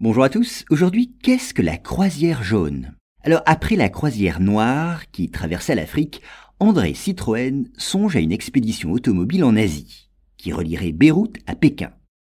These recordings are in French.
Bonjour à tous, aujourd'hui qu'est-ce que la croisière jaune? Alors après la croisière noire qui traversait l'Afrique, André Citroën songe à une expédition automobile en Asie, qui relierait Beyrouth à Pékin.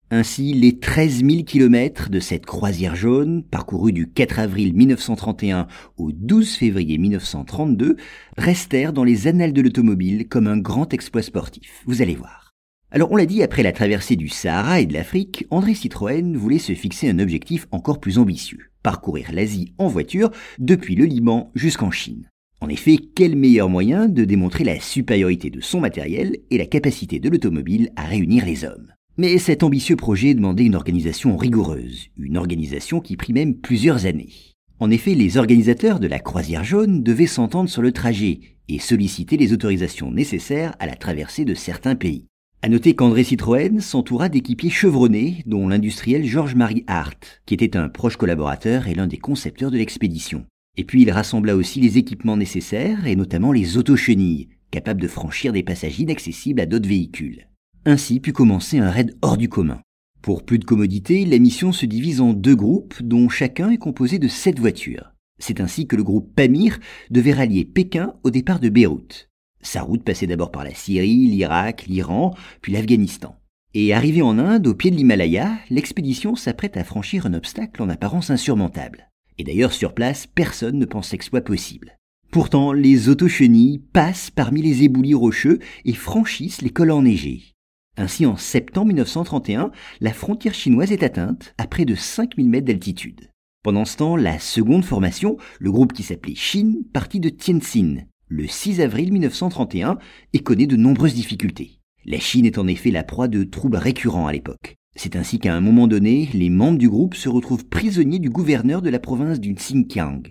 Ainsi, les 13 000 kilomètres de cette croisière jaune, parcourue du 4 avril 1931 au 12 février 1932, restèrent dans les annales de l'automobile comme un grand exploit sportif. Vous allez voir. Alors on l'a dit, après la traversée du Sahara et de l'Afrique, André Citroën voulait se fixer un objectif encore plus ambitieux, parcourir l'Asie en voiture depuis le Liban jusqu'en Chine. En effet, quel meilleur moyen de démontrer la supériorité de son matériel et la capacité de l'automobile à réunir les hommes? Mais cet ambitieux projet demandait une organisation rigoureuse, une organisation qui prit même plusieurs années. En effet, les organisateurs de la croisière jaune devaient s'entendre sur le trajet et solliciter les autorisations nécessaires à la traversée de certains pays. À noter qu'André Citroën s'entoura d'équipiers chevronnés, dont l'industriel Georges-Marie Hart, qui était un proche collaborateur et l'un des concepteurs de l'expédition. Et puis il rassembla aussi les équipements nécessaires, et notamment les autochenilles, capables de franchir des passages inaccessibles à d'autres véhicules. Ainsi put commencer un raid hors du commun. Pour plus de commodité, la mission se divise en deux groupes, dont chacun est composé de sept voitures. C'est ainsi que le groupe Pamir devait rallier Pékin au départ de Beyrouth. Sa route passait d'abord par la Syrie, l'Irak, l'Iran, puis l'Afghanistan. Et arrivé en Inde, au pied de l'Himalaya, l'expédition s'apprête à franchir un obstacle en apparence insurmontable. Et d'ailleurs, sur place, personne ne pensait que ce soit possible. Pourtant, les autochenilles passent parmi les éboulis rocheux et franchissent les cols enneigés. Ainsi, en septembre 1931, la frontière chinoise est atteinte à près de 5000 mètres d'altitude. Pendant ce temps, la seconde formation, le groupe qui s'appelait Chine, partit de Tianjin, le 6 avril 1931 et connaît de nombreuses difficultés. La Chine est en effet la proie de troubles récurrents à l'époque. C'est ainsi qu'à un moment donné, les membres du groupe se retrouvent prisonniers du gouverneur de la province du Xinjiang.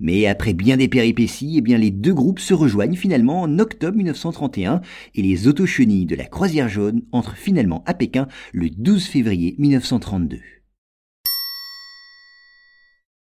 Mais après bien des péripéties, eh bien les deux groupes se rejoignent finalement en octobre 1931 et les autochenilles de la Croisière jaune entrent finalement à Pékin le 12 février 1932.